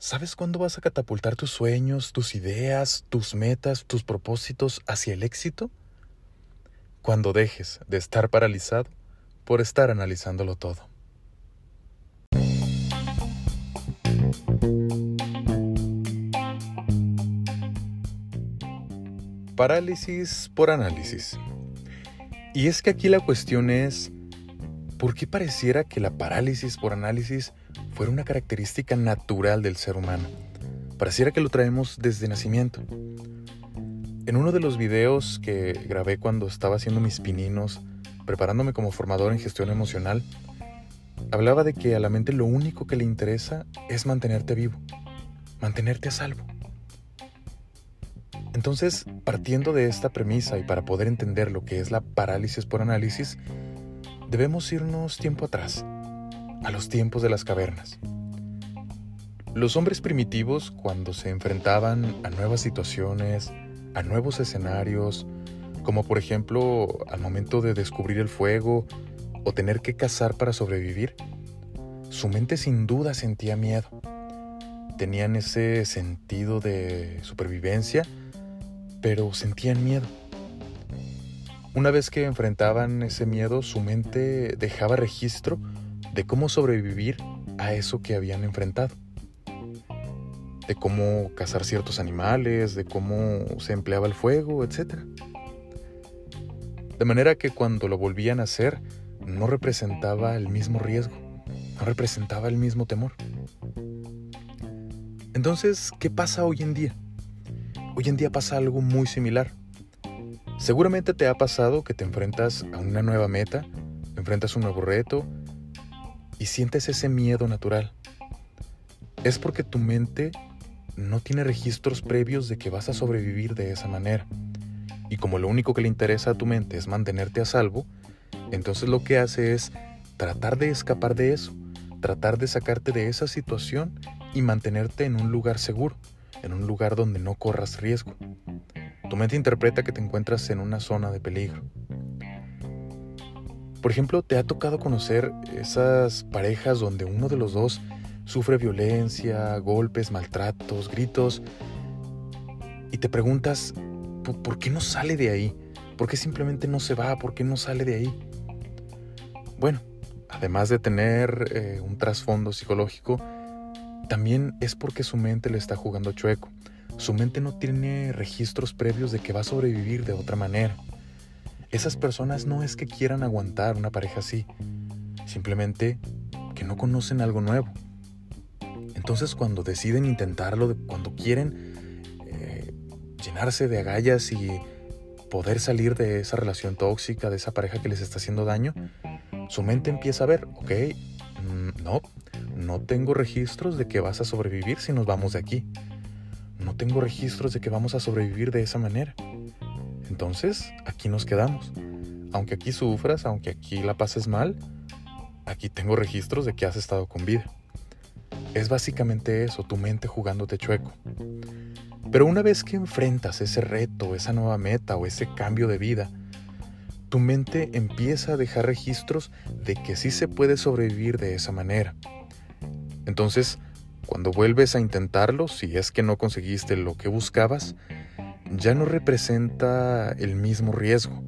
¿Sabes cuándo vas a catapultar tus sueños, tus ideas, tus metas, tus propósitos hacia el éxito? Cuando dejes de estar paralizado por estar analizándolo todo. Parálisis por análisis. Y es que aquí la cuestión es, ¿por qué pareciera que la parálisis por análisis fuera una característica natural del ser humano? Pareciera que lo traemos desde nacimiento. En uno de los videos que grabé cuando estaba haciendo mis pininos, preparándome como formador en gestión emocional, hablaba de que a la mente lo único que le interesa es mantenerte vivo, mantenerte a salvo. Entonces, partiendo de esta premisa y para poder entender lo que es la parálisis por análisis, debemos irnos tiempo atrás, a los tiempos de las cavernas. Los hombres primitivos, cuando se enfrentaban a nuevas situaciones, a nuevos escenarios, como por ejemplo al momento de descubrir el fuego o tener que cazar para sobrevivir, su mente sin duda sentía miedo. Tenían ese sentido de supervivencia pero sentían miedo. Una vez que enfrentaban ese miedo, su mente dejaba registro de cómo sobrevivir a eso que habían enfrentado. De cómo cazar ciertos animales, de cómo se empleaba el fuego, etc. De manera que cuando lo volvían a hacer, no representaba el mismo riesgo, no representaba el mismo temor. Entonces, ¿qué pasa hoy en día? Hoy en día pasa algo muy similar. Seguramente te ha pasado que te enfrentas a una nueva meta, enfrentas un nuevo reto y sientes ese miedo natural. Es porque tu mente no tiene registros previos de que vas a sobrevivir de esa manera. Y como lo único que le interesa a tu mente es mantenerte a salvo, entonces lo que hace es tratar de escapar de eso, tratar de sacarte de esa situación y mantenerte en un lugar seguro en un lugar donde no corras riesgo. Tu mente interpreta que te encuentras en una zona de peligro. Por ejemplo, ¿te ha tocado conocer esas parejas donde uno de los dos sufre violencia, golpes, maltratos, gritos? Y te preguntas, ¿por qué no sale de ahí? ¿Por qué simplemente no se va? ¿Por qué no sale de ahí? Bueno, además de tener eh, un trasfondo psicológico, también es porque su mente le está jugando chueco. Su mente no tiene registros previos de que va a sobrevivir de otra manera. Esas personas no es que quieran aguantar una pareja así, simplemente que no conocen algo nuevo. Entonces cuando deciden intentarlo, cuando quieren eh, llenarse de agallas y poder salir de esa relación tóxica, de esa pareja que les está haciendo daño, su mente empieza a ver, ok, mm, no, no tengo registros de que vas a sobrevivir si nos vamos de aquí. No tengo registros de que vamos a sobrevivir de esa manera. Entonces, aquí nos quedamos. Aunque aquí sufras, aunque aquí la pases mal, aquí tengo registros de que has estado con vida. Es básicamente eso, tu mente jugándote chueco. Pero una vez que enfrentas ese reto, esa nueva meta o ese cambio de vida, tu mente empieza a dejar registros de que sí se puede sobrevivir de esa manera. Entonces, cuando vuelves a intentarlo, si es que no conseguiste lo que buscabas, ya no representa el mismo riesgo.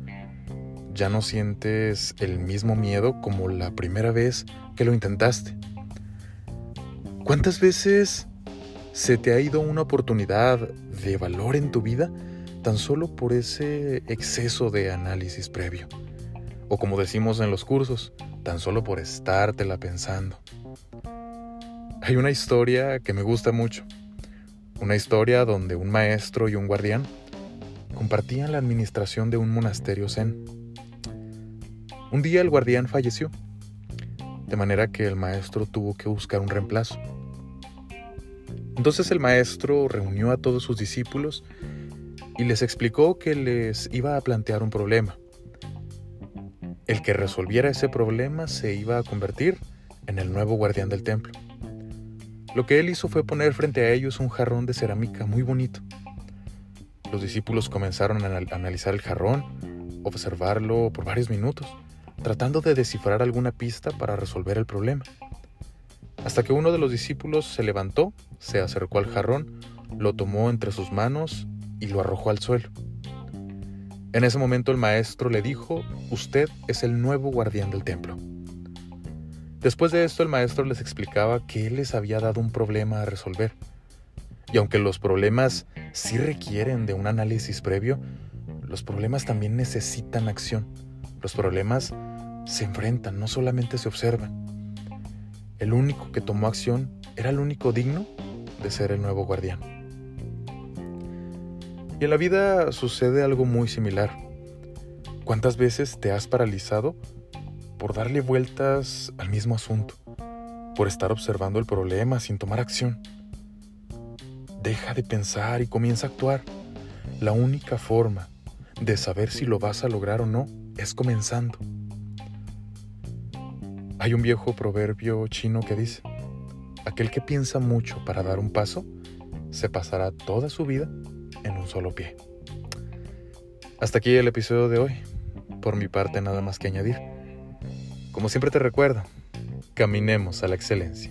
Ya no sientes el mismo miedo como la primera vez que lo intentaste. ¿Cuántas veces se te ha ido una oportunidad de valor en tu vida tan solo por ese exceso de análisis previo? O como decimos en los cursos, tan solo por estártela pensando. Hay una historia que me gusta mucho. Una historia donde un maestro y un guardián compartían la administración de un monasterio zen. Un día el guardián falleció, de manera que el maestro tuvo que buscar un reemplazo. Entonces el maestro reunió a todos sus discípulos y les explicó que les iba a plantear un problema. El que resolviera ese problema se iba a convertir en el nuevo guardián del templo. Lo que él hizo fue poner frente a ellos un jarrón de cerámica muy bonito. Los discípulos comenzaron a analizar el jarrón, observarlo por varios minutos, tratando de descifrar alguna pista para resolver el problema. hasta que uno de los discípulos se levantó, se acercó al jarrón, lo tomó entre sus manos y lo arrojó al suelo. En ese momento el maestro le dijo, usted es el nuevo guardián del templo. Después de esto el maestro les explicaba que él les había dado un problema a resolver. Y aunque los problemas sí requieren de un análisis previo, los problemas también necesitan acción. Los problemas se enfrentan, no solamente se observan. El único que tomó acción era el único digno de ser el nuevo guardián. Y en la vida sucede algo muy similar. ¿Cuántas veces te has paralizado por darle vueltas al mismo asunto, por estar observando el problema sin tomar acción. Deja de pensar y comienza a actuar. La única forma de saber si lo vas a lograr o no es comenzando. Hay un viejo proverbio chino que dice, aquel que piensa mucho para dar un paso, se pasará toda su vida en un solo pie. Hasta aquí el episodio de hoy. Por mi parte nada más que añadir. Como siempre te recuerdo, caminemos a la excelencia.